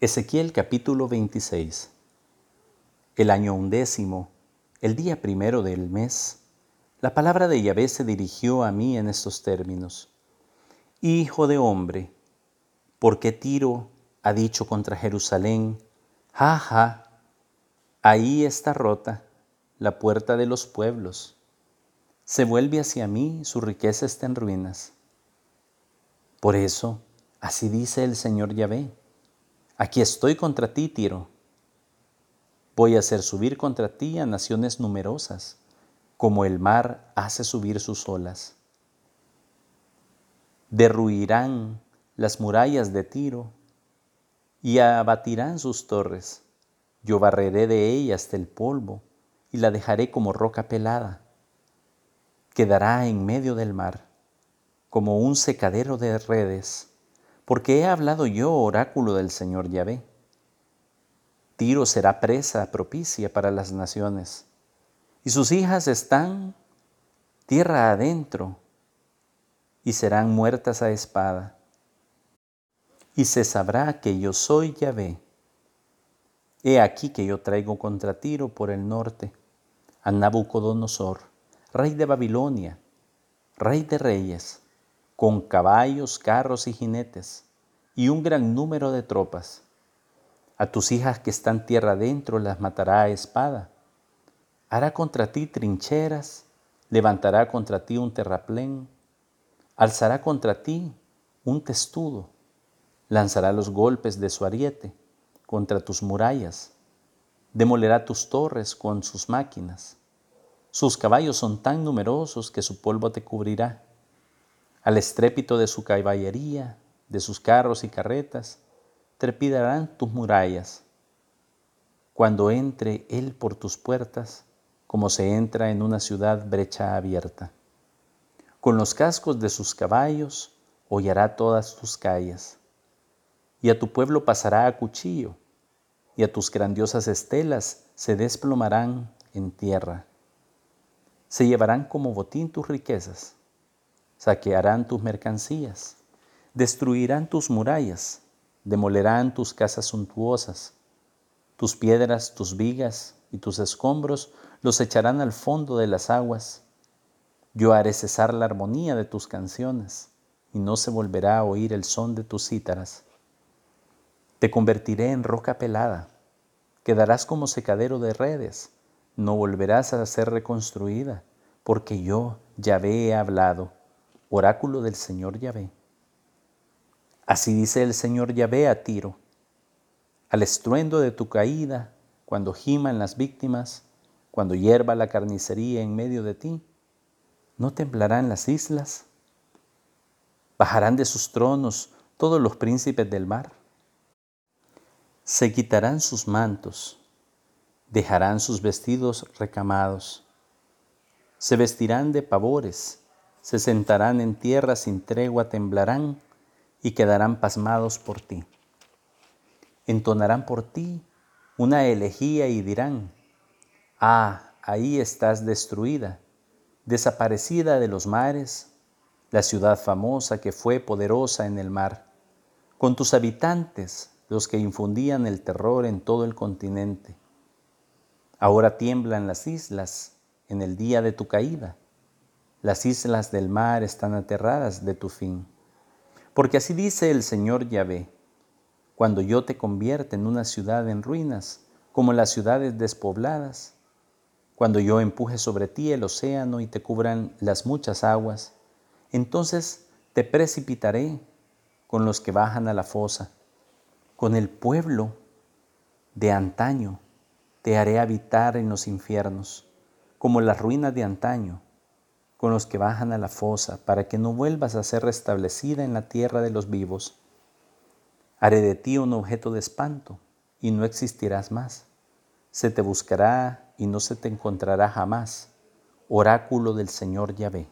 Ezequiel capítulo 26 El año undécimo, el día primero del mes, la palabra de Yahvé se dirigió a mí en estos términos. Hijo de hombre, ¿por qué Tiro ha dicho contra Jerusalén, ja, ja, ahí está rota la puerta de los pueblos? Se vuelve hacia mí, su riqueza está en ruinas. Por eso, así dice el Señor Yahvé Aquí estoy contra ti, Tiro. Voy a hacer subir contra ti a naciones numerosas, como el mar hace subir sus olas. Derruirán las murallas de Tiro y abatirán sus torres. Yo barreré de ella hasta el polvo y la dejaré como roca pelada. Quedará en medio del mar, como un secadero de redes porque he hablado yo, oráculo del Señor Yahvé. Tiro será presa propicia para las naciones, y sus hijas están tierra adentro, y serán muertas a espada. Y se sabrá que yo soy Yahvé. He aquí que yo traigo contra Tiro por el norte a Nabucodonosor, rey de Babilonia, rey de reyes, con caballos, carros y jinetes, y un gran número de tropas. A tus hijas que están tierra adentro las matará a espada. Hará contra ti trincheras, levantará contra ti un terraplén, alzará contra ti un testudo, lanzará los golpes de su ariete contra tus murallas, demolerá tus torres con sus máquinas. Sus caballos son tan numerosos que su polvo te cubrirá al estrépito de su caballería, de sus carros y carretas, trepidarán tus murallas. Cuando entre Él por tus puertas, como se entra en una ciudad brecha abierta. Con los cascos de sus caballos hollará todas tus calles, y a tu pueblo pasará a cuchillo, y a tus grandiosas estelas se desplomarán en tierra. Se llevarán como botín tus riquezas saquearán tus mercancías, destruirán tus murallas, demolerán tus casas suntuosas, tus piedras, tus vigas y tus escombros los echarán al fondo de las aguas. Yo haré cesar la armonía de tus canciones y no se volverá a oír el son de tus cítaras. Te convertiré en roca pelada, quedarás como secadero de redes, no volverás a ser reconstruida, porque yo, ya he hablado oráculo del Señor Yahvé. Así dice el Señor Yahvé a Tiro, al estruendo de tu caída, cuando giman las víctimas, cuando hierva la carnicería en medio de ti, ¿no temblarán las islas? ¿Bajarán de sus tronos todos los príncipes del mar? Se quitarán sus mantos, dejarán sus vestidos recamados, se vestirán de pavores se sentarán en tierra sin tregua, temblarán y quedarán pasmados por ti. Entonarán por ti una elegía y dirán, ah, ahí estás destruida, desaparecida de los mares, la ciudad famosa que fue poderosa en el mar, con tus habitantes, los que infundían el terror en todo el continente. Ahora tiemblan las islas en el día de tu caída las islas del mar están aterradas de tu fin. Porque así dice el Señor Yahvé, cuando yo te convierta en una ciudad en ruinas, como las ciudades despobladas, cuando yo empuje sobre ti el océano y te cubran las muchas aguas, entonces te precipitaré con los que bajan a la fosa, con el pueblo de antaño te haré habitar en los infiernos, como las ruinas de antaño con los que bajan a la fosa, para que no vuelvas a ser restablecida en la tierra de los vivos. Haré de ti un objeto de espanto, y no existirás más. Se te buscará y no se te encontrará jamás. Oráculo del Señor Yahvé.